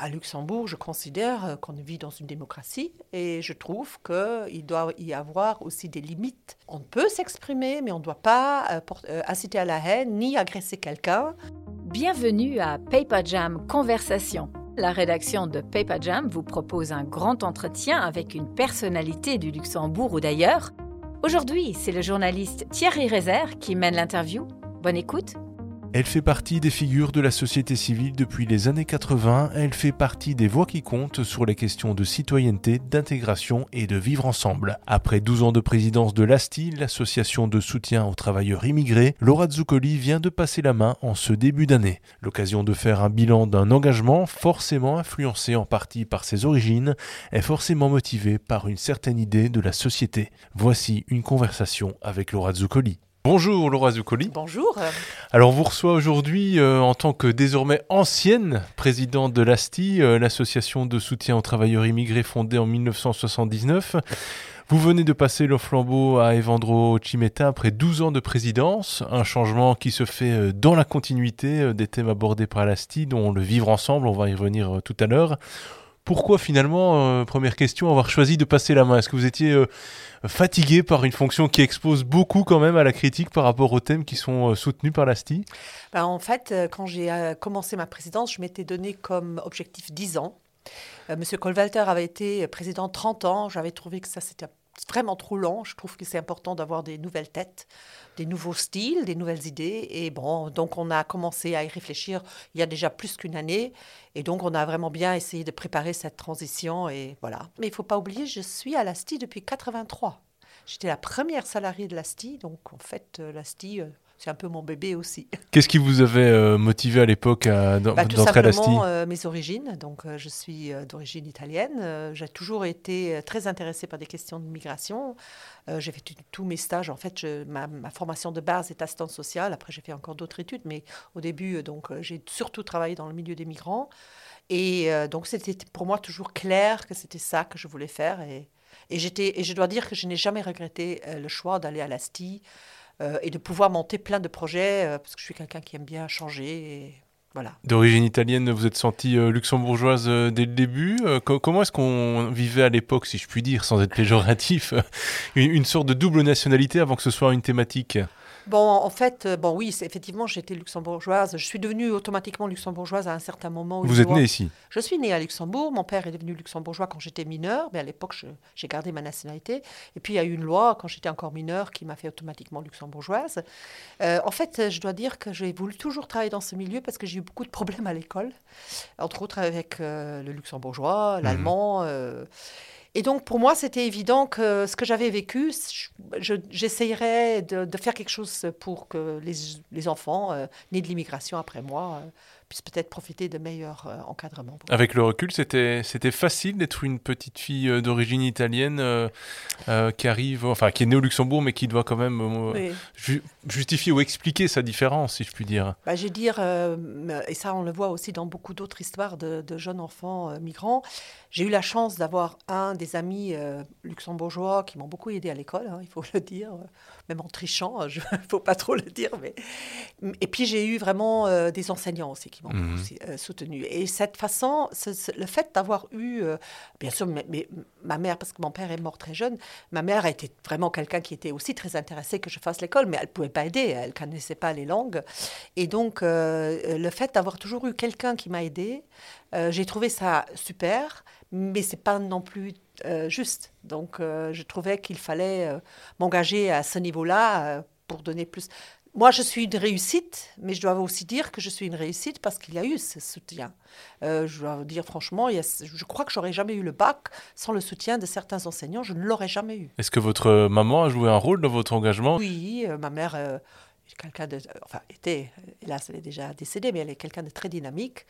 à Luxembourg, je considère qu'on vit dans une démocratie et je trouve qu'il doit y avoir aussi des limites. On peut s'exprimer, mais on ne doit pas inciter à la haine ni agresser quelqu'un. Bienvenue à Paper Jam Conversation. La rédaction de Paper Jam vous propose un grand entretien avec une personnalité du Luxembourg ou d'ailleurs. Aujourd'hui, c'est le journaliste Thierry Rézère qui mène l'interview. Bonne écoute elle fait partie des figures de la société civile depuis les années 80, elle fait partie des voix qui comptent sur les questions de citoyenneté, d'intégration et de vivre ensemble. Après 12 ans de présidence de l'ASTI, l'association de soutien aux travailleurs immigrés, Laura Zuccoli vient de passer la main en ce début d'année. L'occasion de faire un bilan d'un engagement forcément influencé en partie par ses origines, est forcément motivé par une certaine idée de la société. Voici une conversation avec Laura Zuccoli. Bonjour Laura Zuccoli. Bonjour. Alors on vous reçoit aujourd'hui euh, en tant que désormais ancienne présidente de l'ASTI, euh, l'association de soutien aux travailleurs immigrés fondée en 1979. Vous venez de passer le flambeau à Evandro Chimeta après 12 ans de présidence, un changement qui se fait euh, dans la continuité des thèmes abordés par l'ASTI, dont le vivre ensemble, on va y revenir tout à l'heure. Pourquoi finalement, première question, avoir choisi de passer la main? Est-ce que vous étiez fatigué par une fonction qui expose beaucoup quand même à la critique par rapport aux thèmes qui sont euh, soutenus par l'ASTI ben, En fait, euh, quand j'ai euh, commencé ma présidence, je m'étais donné comme objectif 10 ans. Monsieur Colvalter avait été président 30 ans. J'avais trouvé que ça, c'était vraiment trop long. Je trouve que c'est important d'avoir des nouvelles têtes, des nouveaux styles, des nouvelles idées. Et bon, donc on a commencé à y réfléchir il y a déjà plus qu'une année. Et donc on a vraiment bien essayé de préparer cette transition. Et voilà. Mais il faut pas oublier, je suis à l'ASTI depuis 83. J'étais la première salariée de l'ASTI. Donc en fait, euh, l'ASTI... Euh, c'est un peu mon bébé aussi. Qu'est-ce qui vous avait euh, motivé à l'époque à bah, d'entrer à l'ASTI mes origines. Donc, je suis d'origine italienne. j'ai toujours été très intéressée par des questions de migration. Euh, j'ai fait tous mes stages. En fait, ma, formation de base est assistante sociale. Après, j'ai fait encore d'autres études, mais au début, euh, donc, euh, j'ai surtout travaillé dans le milieu des migrants. Et donc, c'était pour moi toujours clair que c'était ça que je voulais faire. Et, et, et je dois dire que je n'ai jamais regretté le choix d'aller à l'ASTI et de pouvoir monter plein de projets, parce que je suis quelqu'un qui aime bien changer. Et, D'origine italienne, vous êtes sentie euh, luxembourgeoise euh, dès le début. Euh, comment est-ce qu'on vivait à l'époque, si je puis dire, sans être péjoratif, une, sorte de double nationalité avant que ce soit une thématique? Bon, en fait, euh, bon, oui, effectivement, j'étais luxembourgeoise. Je suis devenue automatiquement luxembourgeoise à un certain moment. Vous êtes née ici Je suis née à Luxembourg. Mon père est devenu luxembourgeois quand j'étais mineure, mais à l'époque, j'ai gardé ma nationalité. Et puis, il y a eu une loi quand j'étais encore mineure qui m'a fait automatiquement luxembourgeoise. Euh, en fait, je dois dire que j'ai voulu toujours travailler dans ce milieu parce que j'ai eu beaucoup de problèmes à l'école, entre autres avec euh, le luxembourgeois, l'allemand. Mmh. Et donc, pour moi, c'était évident que ce que j'avais vécu, j'essayerais de, faire quelque chose pour que les, enfants euh, nés de l'immigration après moi euh, puissent peut-être profiter de meilleurs euh, encadrements. Avec le recul, c'était facile d'être une petite fille euh, d'origine italienne euh, qui arrive, enfin qui est née au Luxembourg, mais qui doit quand même justifier ou expliquer sa différence, si je puis dire. Bah, je dire, et ça on le voit aussi dans beaucoup d'autres histoires de, jeunes enfants migrants. J'ai eu la chance d'avoir un des amis luxembourgeois qui m'ont beaucoup aidé à l'école, hein, il faut le dire même en trichant, il ne faut pas trop le dire. Mais... Et puis j'ai eu vraiment euh, des enseignants aussi qui m'ont euh, soutenu. Et cette façon, le fait d'avoir eu, euh, bien sûr, mais, ma mère, parce que mon père est mort très jeune, ma mère était vraiment quelqu'un qui était aussi très intéressé que je fasse l'école, mais elle ne pouvait pas aider, elle ne connaissait pas les langues. Et donc le fait d'avoir toujours eu quelqu'un qui m'a aidé, j'ai trouvé ça super, mais c'est pas non plus euh, juste. Donc, euh, je trouvais qu'il fallait euh, m'engager à ce niveau-là pour donner plus. Moi, je suis une réussite, mais je dois aussi dire que je suis une réussite parce qu'il y a eu ce soutien. je dois dire franchement, je crois que j'aurais jamais eu le bac sans le soutien de certains enseignants. Je ne l'aurais jamais eu. Est-ce que votre maman a joué un rôle dans votre engagement? Oui, ma mère quelqu'un de, enfin, était, hélas, elle est déjà décédée, mais elle est quelqu'un de très dynamique.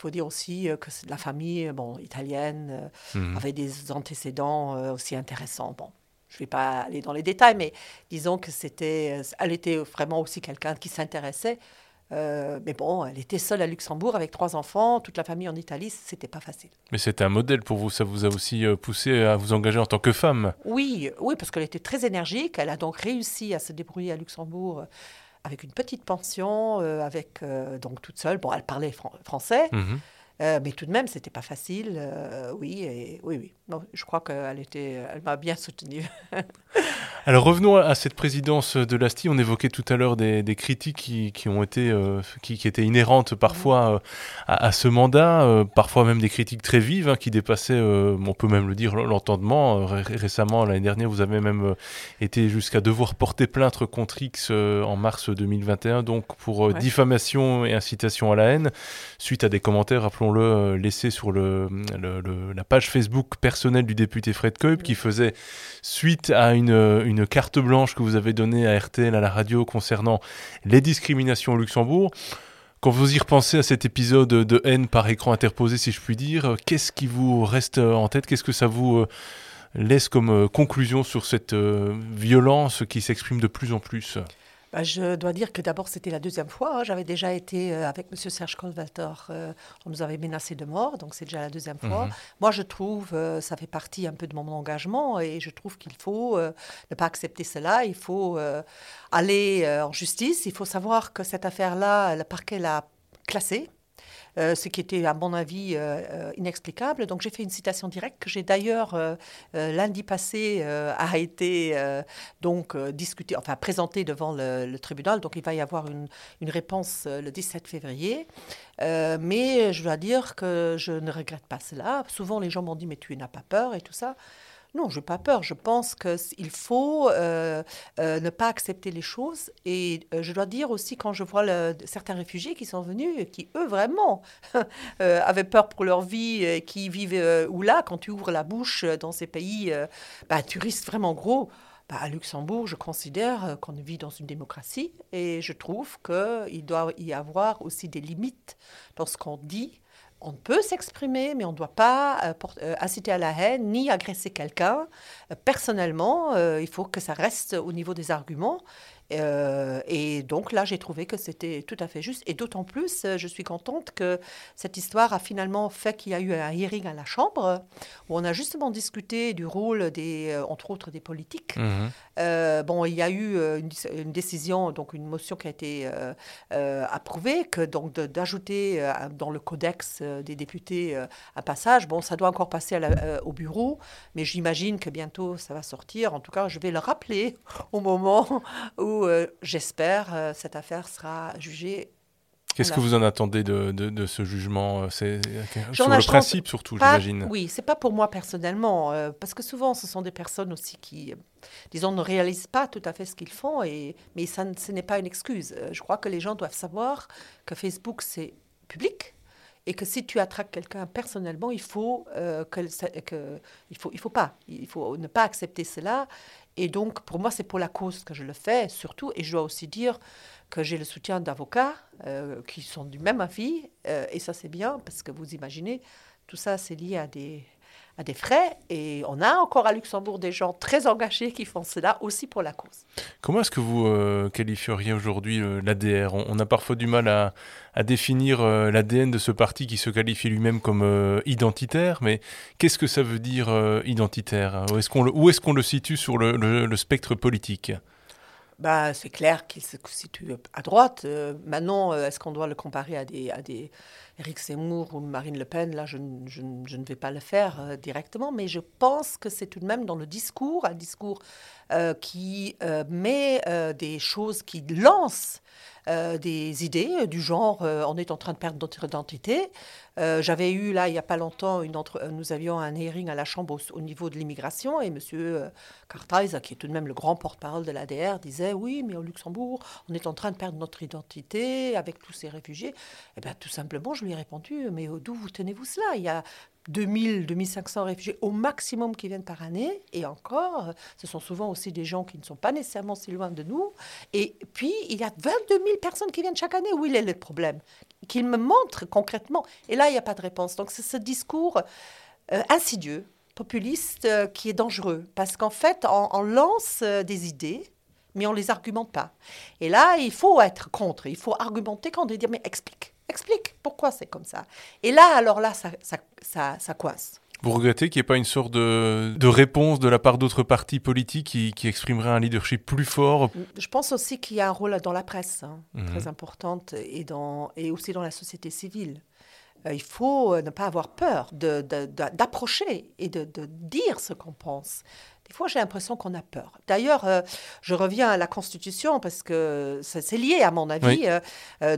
Il faut dire aussi euh, que la famille bon, italienne euh, mhm. avait des antécédents euh, aussi intéressants. Bon, je ne vais pas aller dans les détails, mais disons que c'était, elle était vraiment aussi quelqu'un qui s'intéressait. mais bon, elle était seule à Luxembourg avec trois enfants, toute la famille en Italie, c'était pas facile. Mais c'était un modèle pour vous, ça vous a aussi poussé à vous engager en tant que femme? Oui, oui, parce qu'elle était très énergique. Elle a donc réussi à se débrouiller à Luxembourg avec une petite pension, euh, avec euh, donc toute seule. Bon, elle parlait français. Mhm. mais tout de même, c'était pas facile. oui, et, oui, oui. je crois qu'elle était, elle m'a bien soutenue. Alors revenons à cette présidence de l'ASTI. On évoquait tout à l'heure des, critiques qui, ont été, qui, étaient inhérentes parfois à, ce mandat, parfois même des critiques très vives hein, qui dépassaient, on peut même le dire, l'entendement. récemment, l'année dernière, vous avez même été jusqu'à devoir porter plainte contre X en mars 2021, donc pour diffamation et incitation à la haine, suite à des commentaires, rappelons-le, laissés sur le, la page Facebook personnelle du député Fred Keup, qui faisait suite à une une carte blanche que vous avez donnée à RTL, à la radio, concernant les discriminations au Luxembourg. Quand vous y repensez à cet épisode de haine par écran interposé, si je puis dire, qu'est-ce qui vous reste en tête? Qu'est-ce que ça vous euh, laisse comme euh, conclusion sur cette euh, violence qui s'exprime de plus en plus? Bah, je dois dire que d'abord, c'était la deuxième fois. Hein. J'avais déjà été euh, avec M. Serge Colvalter. Euh, on nous avait menacé de mort, donc c'est déjà la deuxième fois. Mhm. Moi, je trouve, euh, ça fait partie un peu de mon engagement, et je trouve qu'il faut ne pas accepter cela. Il faut aller en justice. Il faut savoir que cette affaire-là, le parquet l'a classée. Euh, ce qui était à mon avis euh, euh, inexplicable. Donc j'ai fait une citation directe que j'ai d'ailleurs lundi passé a été donc discuté, enfin présenté devant le, tribunal. Donc il va y avoir une, une réponse le 17 février. mais je dois dire que je ne regrette pas cela. Souvent les gens m'ont dit mais tu n'as pas peur et tout ça. Non, je n'ai pas peur. Je pense qu'il faut euh, euh, ne pas accepter les choses. Et euh, je dois dire aussi, quand je vois certains réfugiés qui sont venus, qui eux vraiment avaient peur pour leur vie, qui vivent ou là, quand tu ouvres la bouche dans ces pays, bah, tu risques vraiment gros. Bah, à Luxembourg, je considère qu'on vit dans une démocratie et je trouve qu'il doit y avoir aussi des limites dans ce qu'on dit on peut s'exprimer, mais on ne doit pas euh, euh, inciter à la haine ni agresser quelqu'un. Euh, personnellement, il faut que ça reste au niveau des arguments euh, et donc là, j'ai trouvé que c'était tout à fait juste. Et d'autant plus, euh, je suis contente que cette histoire a finalement fait qu'il y a eu un hearing à la Chambre, où on a justement discuté du rôle, des, euh, entre autres, des politiques. Mhm. bon, il y a eu une, décision, donc une motion qui a été approuvée, que donc d'ajouter dans le codex des députés un passage. Bon, ça doit encore passer au bureau, mais j'imagine que bientôt ça va sortir. En tout cas, je vais le rappeler au moment où euh, j'espère, euh, cette affaire sera jugée. Qu'est-ce que vous en attendez de, de, ce jugement euh, C'est sur le principe surtout, j'imagine. Oui, c'est pas pour moi personnellement, parce que souvent ce sont des personnes aussi qui, disons, ne réalisent pas tout à fait ce qu'ils font, et, mais ça, ce n'est pas une excuse. Je crois que les gens doivent savoir que Facebook c'est public, et que si tu attraques quelqu'un personnellement, il faut que, que, il faut il faut pas il faut ne pas accepter cela et donc, pour moi, c'est pour la cause que je le fais, surtout. Et je dois aussi dire que j'ai le soutien d'avocats euh, qui sont du même avis. Euh, et ça, c'est bien, parce que vous imaginez, tout ça, c'est lié à des, à des frais. Et on a encore à Luxembourg des gens très engagés qui font cela aussi pour la cause. Comment est-ce que vous euh, qualifieriez aujourd'hui euh, l'ADR on, a parfois du mal à, à définir euh, l'ADN de ce parti qui se qualifie lui-même comme identitaire, mais qu'est-ce que ça veut dire identitaire? Où est-ce qu'on le, est qu'on le situe sur le, le, spectre politique? Bah, c'est clair qu'il se situe à droite. maintenant, est-ce qu'on doit le comparer à des, à des, Éric Zemmour ou Marine Le Pen, là, je, ne vais pas le faire euh, directement, mais je pense que c'est tout de même dans le discours, un discours euh, qui euh, met des choses, qui lance des idées du genre on est en train de perdre notre identité. J'avais eu là il n'y a pas longtemps une entre... nous avions un hearing à la Chambre au, niveau de l'immigration et M. Carthaise, qui est tout de même le grand porte-parole de l'ADR, disait oui mais au Luxembourg on est en train de perdre notre identité avec tous ces réfugiés. Eh bien tout simplement je lui ai répondu, mais d'où vous tenez-vous cela? Il y a 2000, 2500 réfugiés au maximum qui viennent par année, et encore, ce sont souvent aussi des gens qui ne sont pas nécessairement si loin de nous. Et puis, il y a 22 000 personnes qui viennent chaque année. Où il est le problème? Qu'il me montre concrètement. Et là, il n'y a pas de réponse. Donc, c'est ce discours euh, insidieux, populiste, euh, qui est dangereux. Parce qu'en fait, on, lance euh, des idées, mais on ne les argumente pas. Et là, il faut être contre. Il faut argumenter quand on dit, mais explique explique pourquoi c'est comme ça. Et là, alors là, ça, ça, ça, coince. Vous regrettez qu'il n'y ait pas une sorte de, de réponse de la part d'autres partis politiques qui, qui exprimeraient un leadership plus fort? Je pense aussi qu'il y a un rôle dans la presse, hein, mhm. très importante, et, dans, et aussi dans la société civile. Euh, il faut euh, ne pas avoir peur d'approcher et de, dire ce qu'on pense. Des fois, j'ai l'impression qu'on a peur. D'ailleurs, euh, je reviens à la Constitution parce que c'est lié, à mon avis,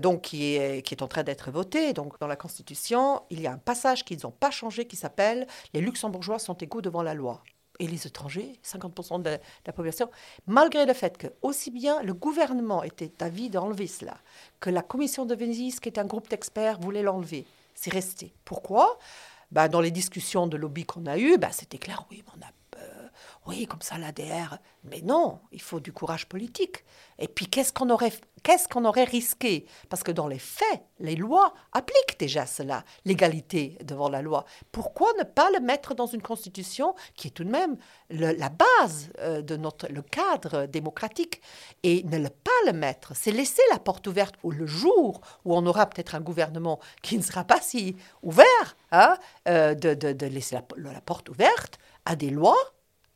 donc qui est, qui est en train d'être voté. Donc, dans la Constitution, il y a un passage qu'ils n'ont pas changé qui s'appelle Les Luxembourgeois sont égaux devant la loi et les étrangers, 50% de la, population, malgré le fait que aussi bien le gouvernement était d'avis d'enlever cela, que la commission de Venise, qui est un groupe d'experts, voulait l'enlever. C'est resté. Pourquoi? Bah, Dans les discussions de lobby qu'on a eues, bah, c'était clair, oui, on a oui, comme ça l'ADR. Mais non, il faut du courage politique. Et puis qu'est-ce qu'on aurait, qu'est-ce qu'on aurait risqué? Parce que dans les faits, les lois appliquent déjà cela, l'égalité devant la loi. Pourquoi ne pas le mettre dans une constitution qui est tout de même la base euh, de notre le cadre démocratique? Et ne le pas le mettre, c'est laisser la porte ouverte ou le jour où on aura peut-être un gouvernement qui ne sera pas si ouvert, hein, euh, de, laisser la porte ouverte à des lois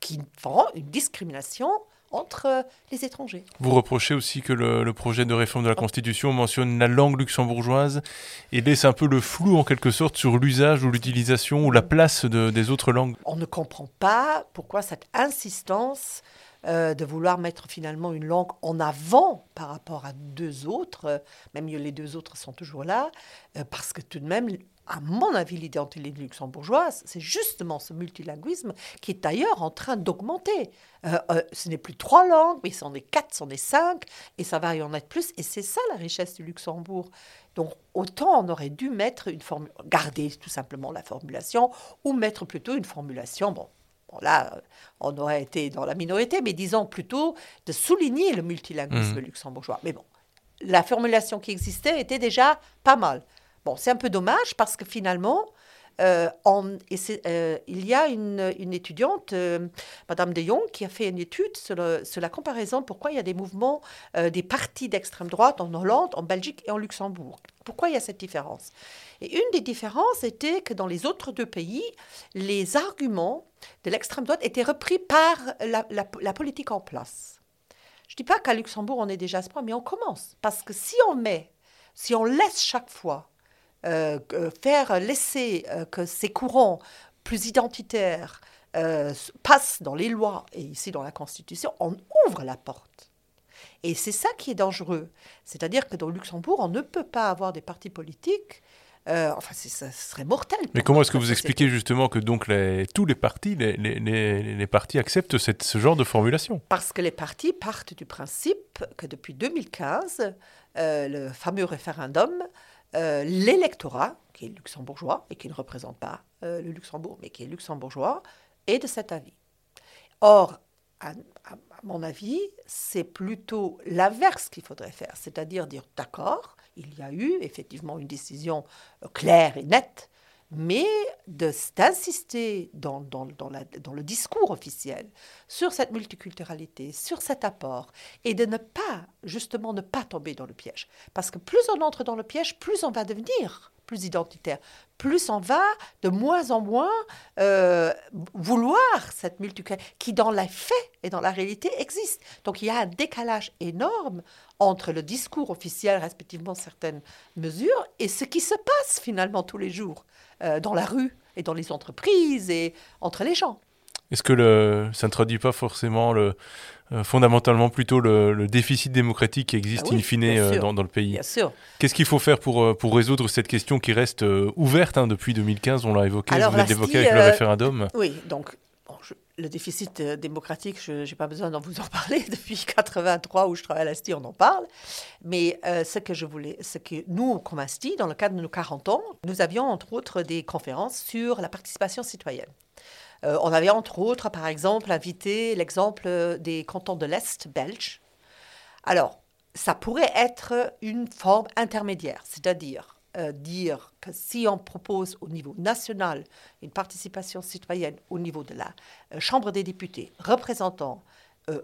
qui font une discrimination entre les étrangers. Vous reprochez aussi que le, projet de réforme de la Constitution mentionne la langue luxembourgeoise et laisse un peu le flou en quelque sorte sur l'usage ou l'utilisation ou la place des autres langues. On ne comprend pas pourquoi cette insistance euh, de vouloir mettre finalement une langue en avant par rapport à deux autres, même si les deux autres sont toujours là, euh, parce que tout de même, à mon avis, l'identité luxembourgeoise, c'est justement ce multilinguisme qui est d'ailleurs en train d'augmenter. Euh, euh, ce n'est plus trois langues, mais c'en est quatre, c'en est cinq, et ça va y en être plus. Et c'est ça la richesse du Luxembourg. Donc autant on aurait dû mettre une formule, garder tout simplement la formulation, ou mettre plutôt une formulation, bon, là, on aurait été dans la minorité, mais disons plutôt de souligner le multilinguisme mmh. luxembourgeois. Mais bon, la formulation qui existait était déjà pas mal. Bon, c'est un peu dommage parce que finalement, euh, euh, il y a une, étudiante, euh, Madame de Jong, qui a fait une étude sur, la comparaison pourquoi il y a des mouvements des partis d'extrême droite en Hollande, en Belgique et en Luxembourg. Pourquoi il y a cette différence? Et une des différences était que dans les autres deux pays, les arguments de l'extrême droite étaient repris par la, politique en place. Je ne dis pas qu'à Luxembourg on est déjà à ce point, mais on commence. Parce que si on met, si on laisse chaque fois euh, faire laisser euh, que ces courants plus identitaires euh, passent dans les lois et ici dans la Constitution, on ouvre la porte. Et c'est ça qui est dangereux. C'est-à-dire que dans Luxembourg, on ne peut pas avoir des partis politiques enfin, ça serait mortel. Mais comment est-ce que vous expliquez justement que donc les, tous les partis, les, les, les partis acceptent cette, ce genre de formulation? Parce que les partis partent du principe que depuis 2015, le fameux référendum euh, l'électorat, qui est luxembourgeois et qui ne représente pas euh, le Luxembourg, mais qui est luxembourgeois, est de cet avis. Or, à, mon avis, c'est plutôt l'inverse qu'il faudrait faire, c'est-à-dire dire d'accord, il y a eu effectivement une décision euh, claire et nette mais d'insister dans, le discours officiel sur cette multiculturalité, sur cet apport, et de ne pas, justement, ne pas tomber dans le piège. Parce que plus on entre dans le piège, plus on va devenir plus identitaire, plus on va de moins en moins euh, vouloir cette multiculturalité qui, dans les faits et dans la réalité, existe. Donc il y a un décalage énorme entre le discours officiel, respectivement certaines mesures, et ce qui se passe finalement tous les jours. Euh, dans la rue et dans les entreprises et entre les gens. Est-ce que le, ça ne traduit pas forcément le, euh, fondamentalement plutôt le, déficit démocratique qui existe ah in fine euh, dans, le pays Bien sûr. Qu'est-ce qu'il faut faire pour, pour résoudre cette question qui reste ouverte hein, depuis 2015 On l'a évoqué, vous l'avez évoqué avec le référendum. Oui, donc le déficit euh, démocratique, je n'ai pas besoin d'en vous en parler. Depuis 83 où je travaille à l'ASTI, on en parle. Mais euh, ce que je voulais, ce que nous, comme ASTI, dans le cadre de nos 40 ans, nous avions entre autres des conférences sur la participation citoyenne. Euh, on avait entre autres, par exemple, invité l'exemple des cantons de l'Est belge. Alors, ça pourrait être une forme intermédiaire, c'est-à-dire euh, dire que si on propose au niveau national une participation citoyenne au niveau de la euh, Chambre des députés, représentant euh,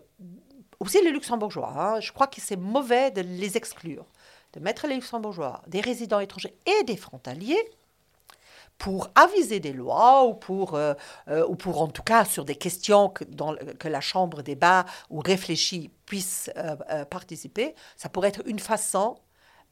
aussi les luxembourgeois, hein, je crois que c'est mauvais de les exclure, de mettre les luxembourgeois, des résidents étrangers et des frontaliers pour aviser des lois ou pour, ou pour en tout cas sur des questions que, que la Chambre débat ou réfléchit puisse participer, ça pourrait être une façon,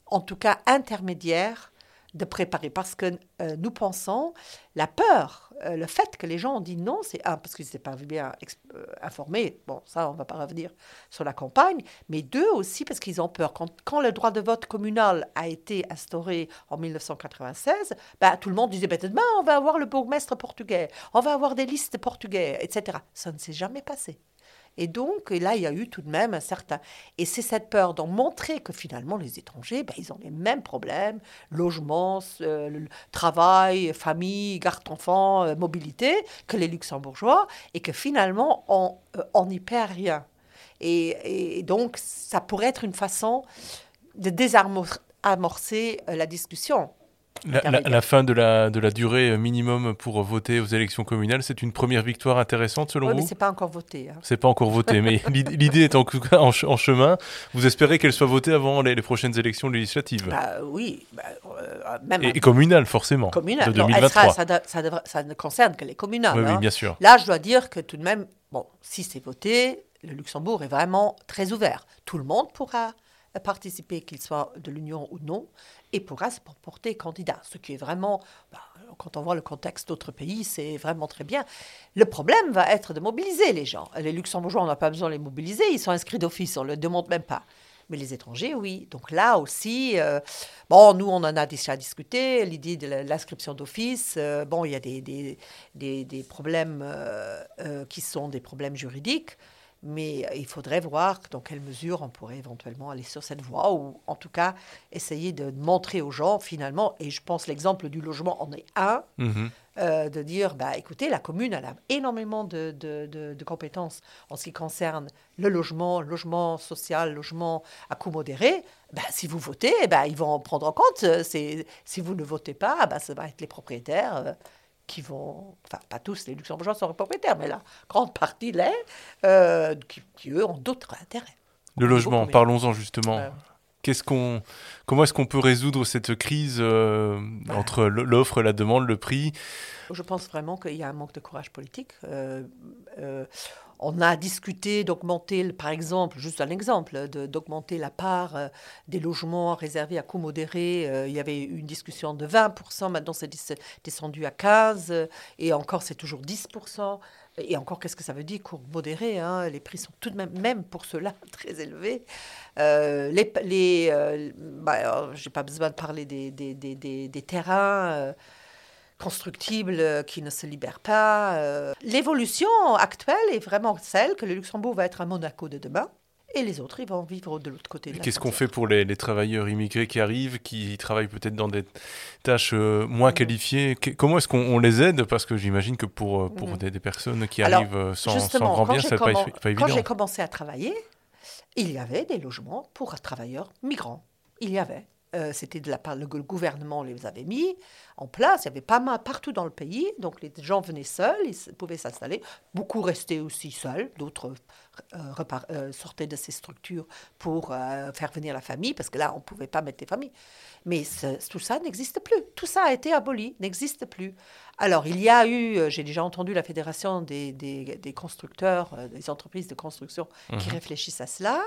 en tout cas intermédiaire, de préparer parce que euh, nous pensons la peur, euh, le fait que les gens ont dit non, c'est un parce qu'ils n'étaient pas bien euh, informés. Bon, ça, on ne va pas revenir sur la campagne, mais deux aussi parce qu'ils ont peur. Quand, quand, le droit de vote communal a été instauré en 1996, bah, tout le monde disait ben, demain on va avoir le bourgmestre portugais, on va avoir des listes portugais, etc. Ça ne s'est jamais passé. Et donc, là, il y a eu tout de même un certain... Et c'est cette peur d'en montrer que finalement, les étrangers, ben, ils ont les mêmes problèmes, logement, euh, travail, famille, garde-enfants, euh, mobilité, que les luxembourgeois, et que finalement, on n'y perd rien. Et, et, donc, ça pourrait être une façon de désamorcer euh, la discussion. La, fin de la, de la durée minimum pour voter aux élections communales, c'est une première victoire intéressante selon oui, vous mais c'est pas encore voté. Hein. C'est pas encore voté, mais l'idée est en, en, chemin. Vous espérez qu'elle soit votée avant les, prochaines élections législatives bah, Oui, bah, euh, même et, communales forcément. Communales. De 2023. ça, ça, ne concerne que les communales. Oui, hein. bien sûr. Là, je dois dire que tout de même, bon, si c'est voté, le Luxembourg est vraiment très ouvert. Tout le monde pourra participer, qu'il soit de l'Union ou non, et pourra se porter candidat. Ce qui est vraiment, bah, quand on voit le contexte d'autres pays, c'est vraiment très bien. Le problème va être de mobiliser les gens. Les Luxembourgeois, on n'a pas besoin de les mobiliser, ils sont inscrits d'office, on ne le demande même pas. Mais les étrangers, oui. Donc là aussi, euh, bon, nous, on en a déjà discuté, l'idée de l'inscription d'office. Euh, bon, il y a des, des, des, problèmes euh, qui sont des problèmes juridiques. Mais il faudrait voir dans quelle mesure on pourrait éventuellement aller sur cette voie ou en tout cas essayer de montrer aux gens finalement, et je pense l'exemple du logement en est un, mhm. euh, de dire, bah, écoutez, la commune elle a énormément de, de, de, compétences en ce qui concerne le logement, logement social, logement à coût modéré. Bah, si vous votez, bah, ils vont en prendre en compte. Si vous ne votez pas, bah, ça va être les propriétaires. Euh, qui vont, enfin pas tous les luxembourgeois sont propriétaires, mais la grande partie l'est, euh, qui, eux ont d'autres intérêts. Le logement, parlons-en justement. Qu'est-ce qu'on, comment est-ce qu'on peut résoudre cette crise euh, bah. entre l'offre, la demande, le prix? Je pense vraiment qu'il y a un manque de courage politique. Euh, on a discuté d'augmenter, par exemple, juste un exemple, d'augmenter la part euh, des logements réservés à coût modéré. Euh, il y avait une discussion de 20%, maintenant c'est descendu à 15%, et encore c'est toujours 10%. Et encore, qu'est-ce que ça veut dire, coût modéré hein? Les prix sont tout de même, même pour cela, très élevés. Euh, les, bah, pas besoin de parler des, terrains euh, qui ne se libère pas. Euh. L'évolution actuelle est vraiment celle que le Luxembourg va être un Monaco de demain. Et les autres, ils vont vivre de l'autre côté. Qu'est-ce qu'on fait pour les, travailleurs immigrés qui arrivent, qui travaillent peut-être dans des tâches euh, moins qualifiées? Comment est-ce qu'on les aide? Parce que j'imagine que pour, pour mm-hmm. des, personnes qui arrivent sans, sans, grand bien, ça n'est pas, pas, évident. Quand j'ai commencé à travailler, il y avait des logements pour travailleurs migrants. Il y avait. Euh, c'était de la part le gouvernement les avait mis en place. Il y avait pas mal partout dans le pays, donc les gens venaient seuls, ils pouvaient s'installer. Beaucoup restaient aussi seuls, d'autres euh, euh, sortaient de ces structures pour faire venir la famille, parce que là on ne pouvait pas mettre des familles. Mais tout ça n'existe plus. Tout ça a été aboli, n'existe plus. Alors, il y a eu, euh, j'ai déjà entendu la Fédération des, des, constructeurs, euh, des entreprises de construction qui mhm. réfléchissent à cela.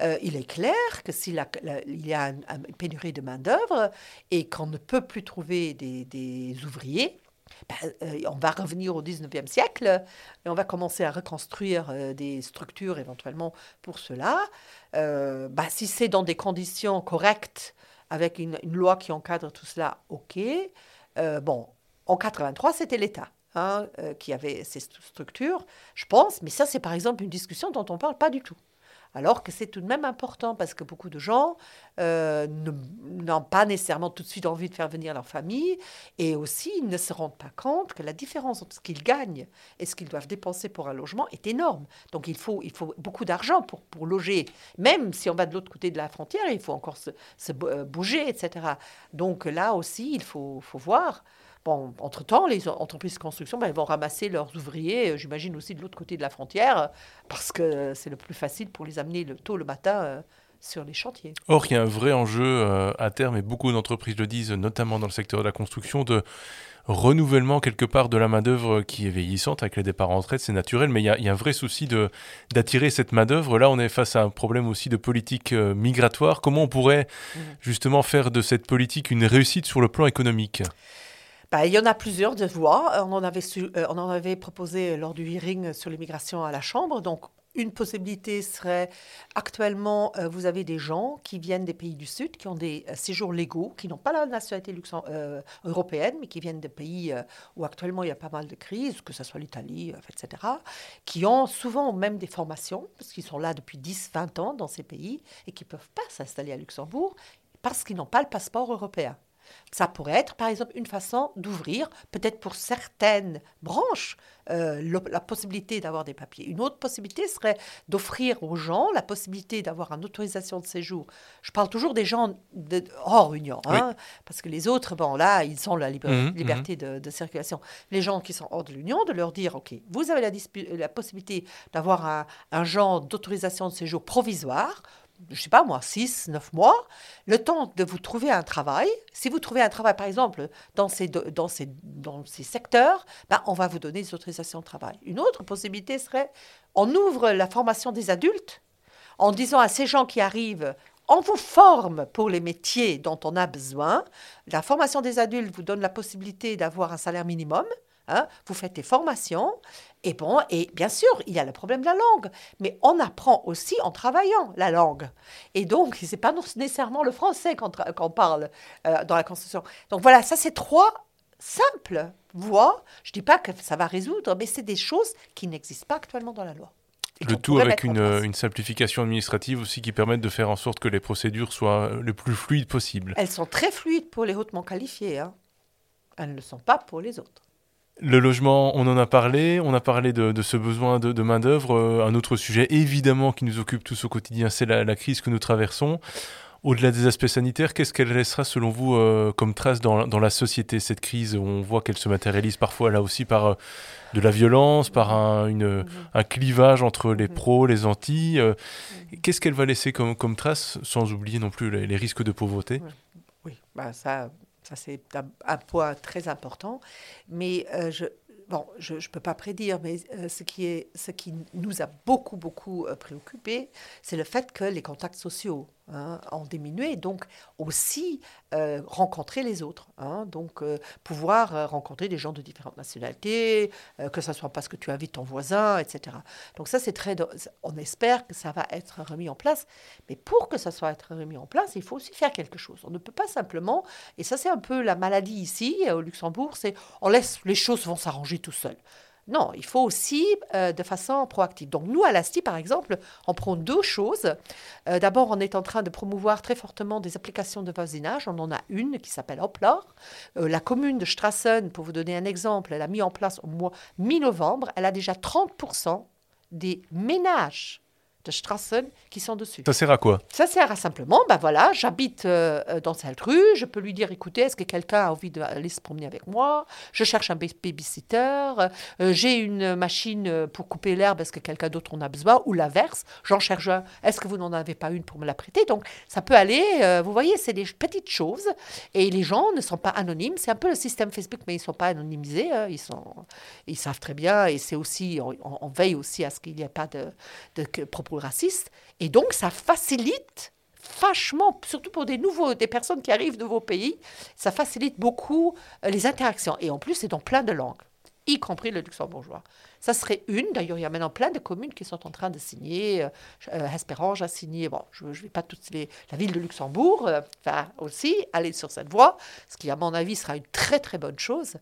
Euh, il est clair que s'il il y a une, pénurie de main-d'œuvre et qu'on ne peut plus trouver des, ouvriers, ben, on va revenir au 19e siècle et on va commencer à reconstruire des structures éventuellement pour cela. Ben, si c'est dans des conditions correctes, avec une, loi qui encadre tout cela, ok. bon, en 83, c'était l'État. Hein, euh, qui avait ces structures, je pense, mais ça c'est par exemple une discussion dont on ne parle pas du tout. Alors que c'est tout de même important parce que beaucoup de gens euh, n'ont pas nécessairement tout de suite envie de faire venir leur famille et aussi ils ne se rendent pas compte que la différence entre ce qu'ils gagnent et ce qu'ils doivent dépenser pour un logement est énorme. Donc il faut, il faut beaucoup d'argent pour, pour loger. Même si on va de l'autre côté de la frontière, il faut encore se, se euh, bouger, etc. Donc là aussi, il faut, faut voir. Bon, entre-temps, les entreprises de construction, ben, vont ramasser leurs ouvriers, euh, j'imagine aussi de l'autre côté de la frontière, parce que c'est le plus facile pour les amener le, tôt le matin, euh, sur les chantiers. Or, il y a un vrai enjeu euh, à terme, et beaucoup d'entreprises le disent, notamment dans le secteur de la construction, de renouvellement quelque part de la main-d'œuvre qui est vieillissante avec les départs en retraite, c'est naturel, mais il y, a, un vrai souci d'attirer cette main-d'œuvre. Là, on est face à un problème aussi de politique euh, migratoire. Comment on pourrait mmh. justement faire de cette politique une réussite sur le plan économique? Bah, il y en a plusieurs de voies. On en, avait euh, on en avait proposé lors du hearing sur l'immigration à la Chambre. Donc, une possibilité serait, actuellement, euh, vous avez des gens qui viennent des pays du Sud, qui ont des euh, séjours légaux, qui n'ont pas la nationalité euh, européenne, mais qui viennent des pays où actuellement il y a pas mal de crises, que ce soit l'Italie, etc., qui ont souvent même des formations, parce qu'ils sont là depuis 10-20 ans dans ces pays, et qui ne peuvent pas s'installer à Luxembourg parce qu'ils n'ont pas le passeport européen. Ça pourrait être, par exemple, une façon d'ouvrir, peut-être pour certaines branches, euh, la possibilité d'avoir des papiers. Une autre possibilité serait d'offrir aux gens la possibilité d'avoir une autorisation de séjour. Je parle toujours des gens de, hors Union, hein, parce que les autres, bon, là, ils ont la mmh, mmh. liberté de, circulation. Les gens qui sont hors de l'Union, de leur dire, OK, vous avez la, la possibilité d'avoir un, un genre d'autorisation de séjour provisoire je sais pas moi, 6, 9 mois, le temps de vous trouver un travail. Si vous trouvez un travail, par exemple, dans ces, dans ces, dans ces secteurs, ben, on va vous donner des autorisations de travail. Une autre possibilité serait, on ouvre la formation des adultes en disant à ces gens qui arrivent, on vous forme pour les métiers dont on a besoin. La formation des adultes vous donne la possibilité d'avoir un salaire minimum. Hein, vous faites des formations, et bon, et bien sûr, il y a le problème de la langue, mais on apprend aussi en travaillant la langue. Et donc, ce n'est pas nécessairement le français qu'on on parle euh, dans la Constitution. Donc voilà, ça c'est trois simples voies. Je ne dis pas que ça va résoudre, mais c'est des choses qui n'existent pas actuellement dans la loi. Le tout avec une, une, simplification administrative aussi qui permette de faire en sorte que les procédures soient le plus fluides possible. Elles sont très fluides pour les hautement qualifiés. Hein. Elles ne le sont pas pour les autres. Le logement, on en a parlé, on a parlé de, ce besoin de, main-d'œuvre. Euh, un autre sujet évidemment qui nous occupe tous au quotidien, c'est la, crise que nous traversons. Au-delà des aspects sanitaires, qu'est-ce qu'elle laissera selon vous euh, comme trace dans, la société, cette crise? On voit qu'elle se matérialise parfois là aussi par euh, de la violence, par un, mhm. clivage entre les mhm. pros, les anti. Mhm. Qu'est-ce qu'elle va laisser comme, trace, sans oublier non plus les, risques de pauvreté? Oui, bah ça, c'est un, point très important. Mais euh, je, ne peux pas prédire, mais euh, ce, qui est, ce qui nous a beaucoup, beaucoup euh, préoccupé, c'est le fait que les contacts sociaux Hein, en diminuer, donc aussi euh, rencontrer les autres, hein, donc euh, pouvoir euh, rencontrer des gens de différentes nationalités, que ce soit parce que tu invites ton voisin, etc. Donc ça, c'est très... On espère que ça va être remis en place, mais pour que ça soit être remis en place, il faut aussi faire quelque chose. On ne peut pas simplement, et ça c'est un peu la maladie ici au Luxembourg, c'est on laisse les choses vont s'arranger tout seuls. Non, il faut aussi euh, de façon proactive. Donc nous, à l'ASTI, par exemple, on prend deux choses. Euh, d'abord, on est en train de promouvoir très fortement des applications de voisinage. On en a une qui s'appelle Hoplor. Euh, la commune de Strassen, pour vous donner un exemple, elle a mis en place au mois mi-novembre, elle a déjà 30% des ménages de Strassen qui sont dessus. Ça sert à quoi? Ça sert à simplement, ben voilà, j'habite euh, euh, dans cette rue, je peux lui dire, écoutez, est-ce que quelqu'un a envie d'aller se promener avec moi? Je cherche un babysitter, euh, j'ai une machine pour couper l'herbe, est-ce que quelqu'un d'autre en a besoin? Ou l'inverse, j'en cherche un, est-ce que vous n'en avez pas une pour me la prêter? Donc ça peut aller, vous voyez, c'est des petites choses, et les gens ne sont pas anonymes, c'est un peu le système Facebook, mais ils ne sont pas anonymisés, hein. ils, sont, ils savent très bien, et c'est aussi, on, veille aussi à ce qu'il n'y ait pas de, de propos raciste. Et donc, ça facilite vachement, surtout pour des nouveaux, des personnes qui arrivent de vos pays, ça facilite beaucoup euh, les interactions. Et en plus, c'est dans plein de langues, y compris le luxembourgeois. Ça serait une. D'ailleurs, il y a maintenant plein de communes qui sont en train de signer. Euh, euh Espérange a signé. Bon, je ne vais pas toutes les. La ville de Luxembourg euh, va aussi aller sur cette voie, ce qui, à mon avis, sera une très très bonne chose.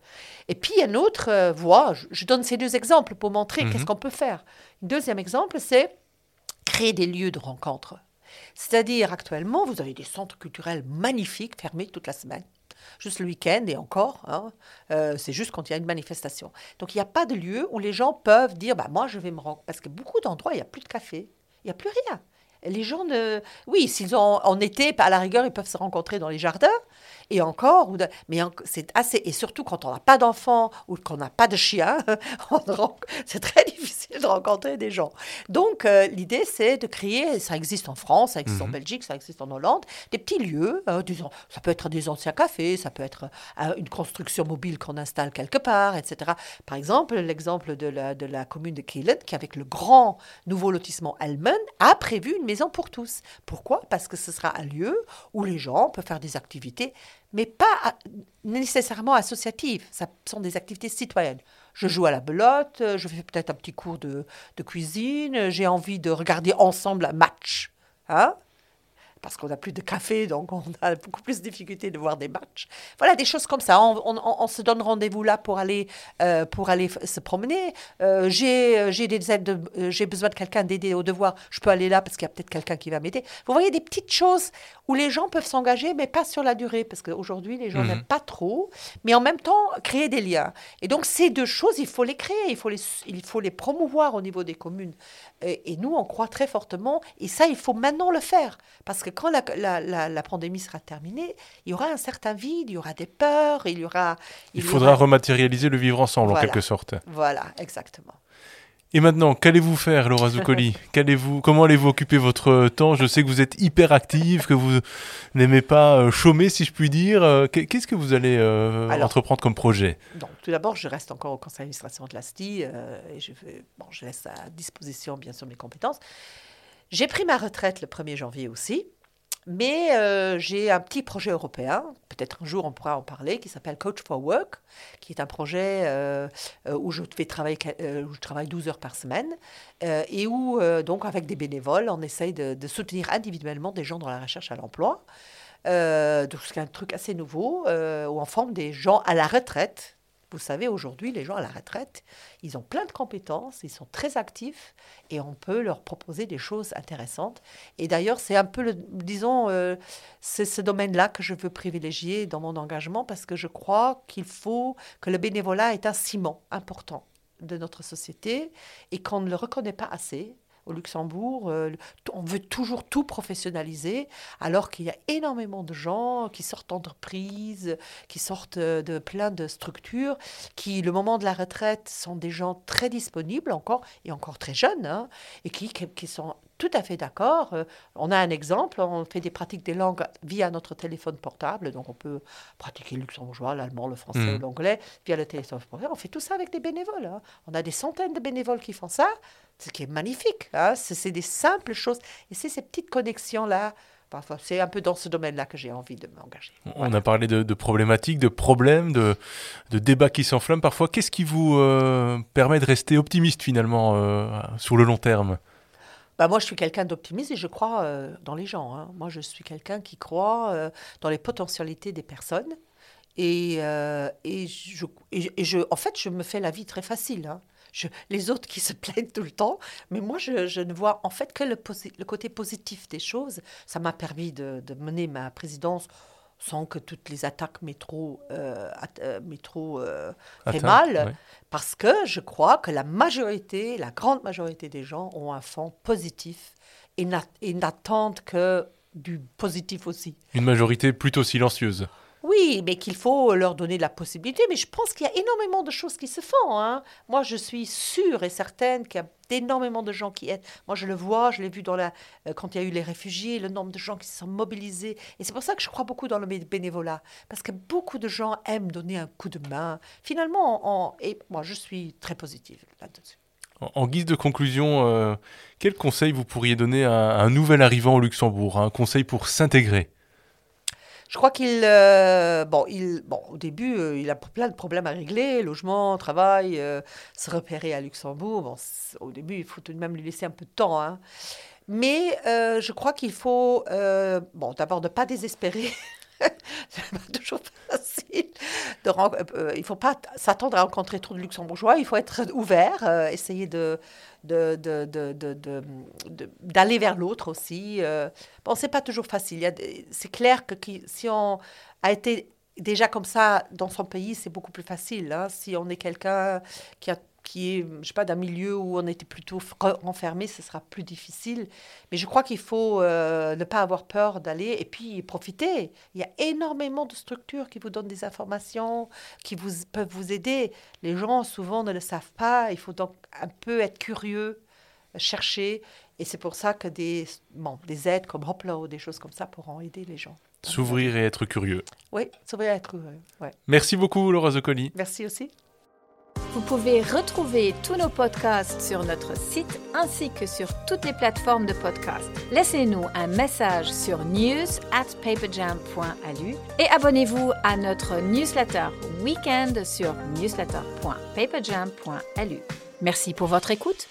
Et puis, il y a une autre voie. Je, donne ces deux exemples pour montrer mhm. qu'est-ce qu'on peut faire. Un deuxième exemple, c'est créer des lieux de rencontre. C'est-à-dire, actuellement, vous avez des centres culturels magnifiques fermés toute la semaine. Juste le week-end et encore, hein, euh, c'est juste quand il y a une manifestation. Donc il n'y a pas de lieu où les gens peuvent dire bah, Moi, je vais me rendre. Parce que beaucoup d'endroits, il n'y a plus de café, il n'y a plus rien. Les gens ne. Oui, s'ils ont en été, à la rigueur, ils peuvent se rencontrer dans les jardins. Et encore, mais c'est assez. Et surtout quand on n'a pas d'enfants ou qu'on n'a pas de chien, c'est très difficile de rencontrer des gens. Donc, euh, l'idée, c'est de créer, ça existe en France, ça existe en mhm. Belgique, ça existe en Hollande, des petits lieux. Euh, disons, ça peut être des anciens cafés, ça peut être euh, une construction mobile qu'on installe quelque part, etc. Par exemple, l'exemple de la, de la commune de Kielen, qui, avec le grand nouveau lotissement Elmen, a prévu une pour tous. Pourquoi? Parce que ce sera un lieu où les gens peuvent faire des activités mais pas nécessairement associatives. Ça sont des activités citoyennes. Je joue à la belote, je fais peut-être un petit cours de, de cuisine, j'ai envie de regarder ensemble un match. Hein? Parce qu'on n'a plus de café, donc on a beaucoup plus de difficultés de voir des matchs. Voilà, des choses comme ça. On, se donne rendez-vous là pour aller, euh, pour aller se promener. Euh, euh, j'ai besoin de quelqu'un d'aider au devoir. Je peux aller là parce qu'il y a peut-être quelqu'un qui va m'aider. Vous voyez des petites choses où les gens peuvent s'engager, mais pas sur la durée, parce qu'aujourd'hui, les gens mhm. n'aiment pas trop, mais en même temps, créer des liens. Et donc, ces deux choses, il faut les créer, il faut les, il faut les promouvoir au niveau des communes. Et, et nous, on croit très fortement, et ça, il faut maintenant le faire. Parce que quand la, la, pandémie sera terminée, il y aura un certain vide, il y aura des peurs, il y aura... Il, faudra rematérialiser le vivre ensemble, en quelque sorte. Voilà, exactement. Et maintenant, qu'allez-vous faire, Laura Zuccoli qu'allez-vous, Comment allez-vous occuper votre temps Je sais que vous êtes hyper active, que vous n'aimez pas euh, chômer, si je puis dire. Euh, qu'est-ce que vous allez euh, entreprendre comme projet donc, Tout d'abord, je reste encore au conseil d'administration de l'ASTI et je, bon, je laisse à disposition, bien sûr, mes compétences. J'ai pris ma retraite le 1er janvier aussi. Mais euh, j'ai un petit projet européen, peut-être un jour on pourra en parler, qui s'appelle Coach for Work, qui est un projet euh, euh, où, je travaille 12 heures par semaine et où, donc, avec des bénévoles, on essaye de, de, soutenir individuellement des gens dans la recherche à l'emploi. donc, c'est un truc assez nouveau, où on forme des gens à la retraite vous savez, aujourd'hui, les gens à la retraite, ils ont plein de compétences, ils sont très actifs et on peut leur proposer des choses intéressantes. Et d'ailleurs, c'est un peu, le, disons, euh, c'est ce domaine-là que je veux privilégier dans mon engagement parce que je crois qu'il faut que le bénévolat est un ciment important de notre société et qu'on ne le reconnaît pas assez au Luxembourg, euh, on veut toujours tout professionnaliser, alors qu'il y a énormément de gens qui sortent d'entreprises, qui sortent euh, de plein de structures, qui, le moment de la retraite, sont des gens très disponibles encore, et encore très jeunes, hein, et qui, qui sont tout à fait d'accord. Euh, on a un exemple, on fait des pratiques des langues via notre téléphone portable, donc on peut pratiquer le luxembourgeois, l'allemand, le français mmh. l'anglais via le téléphone portable. On fait tout ça avec des bénévoles. Hein. On a des centaines de bénévoles qui font ça, ce qui est magnifique. Hein. C'est des simples choses. Et c'est ces petites connexions-là. Parfois, c'est un peu dans ce domaine-là que j'ai envie de m'engager. On a parlé de, problématiques, de problèmes, de, débats qui s'enflamment parfois. Qu'est-ce qui vous euh, permet de rester optimiste finalement euh, sur le long terme? Bah moi, je suis quelqu'un d'optimiste et je crois euh, dans les gens. Hein. Moi, je suis quelqu'un qui croit dans les potentialités des personnes. Et, et, je, et, je, en fait, je me fais la vie très facile. Hein les autres qui se plaignent tout le temps, mais moi, je, ne vois en fait que le, côté positif des choses. Ça m'a permis de, mener ma présidence sans que toutes les attaques métro, euh, euh, métro euh, fait mal, parce que je crois que la majorité, la grande majorité des gens ont un fond positif et n'attendent que du positif aussi. Une majorité plutôt silencieuse. Oui, mais qu'il faut leur donner la possibilité. Mais je pense qu'il y a énormément de choses qui se font. Hein. Moi, je suis sûre et certaine qu'il y a énormément de gens qui aident. Moi, je le vois, je l'ai vu dans la, euh, quand il y a eu les réfugiés, le nombre de gens qui se sont mobilisés. Et c'est pour ça que je crois beaucoup dans le bénévolat. Parce que beaucoup de gens aiment donner un coup de main. Finalement, et moi, je suis très positive là-dessus. En guise de conclusion, euh, quel conseil vous pourriez donner à un nouvel arrivant au Luxembourg Un conseil pour s'intégrer? Je crois qu'il, euh, bon, il, bon, au début, euh, il a plein de problèmes à régler, logement, travail, euh, se repérer à Luxembourg. Bon, au début, il faut tout de même lui laisser un peu de temps. Hein. Mais je crois qu'il faut, bon, d'abord ne pas désespérer. c'est toujours facile. Il ne faut pas s'attendre à rencontrer trop de luxembourgeois. Il faut être ouvert, essayer de, d'aller de, de, vers l'autre aussi. Euh, bon, pas toujours facile. C'est clair que si on a été déjà comme ça dans son pays, c'est beaucoup plus facile. Hein. Si on est quelqu'un qui a qui est, je sais pas, d'un milieu où on était plutôt renfermé, ce sera plus difficile. Mais je crois qu'il faut euh, ne pas avoir peur d'aller et puis profiter. Il y a énormément de structures qui vous donnent des informations, qui vous, peuvent vous aider. Les gens, souvent, ne le savent pas. Il faut donc un peu être curieux, chercher. Et c'est pour ça que des, bon, des aides comme Hopla ou des choses comme ça pourront aider les gens. S'ouvrir et être curieux. Oui, s'ouvrir et être curieux. Ouais. Merci beaucoup, Laura Zoccoli. Merci aussi. Vous pouvez retrouver tous nos podcasts sur notre site ainsi que sur toutes les plateformes de podcast. Laissez-nous un message sur news at paperjam.alu et abonnez-vous à notre newsletter weekend sur newsletter.paperjam.alu. Merci pour votre écoute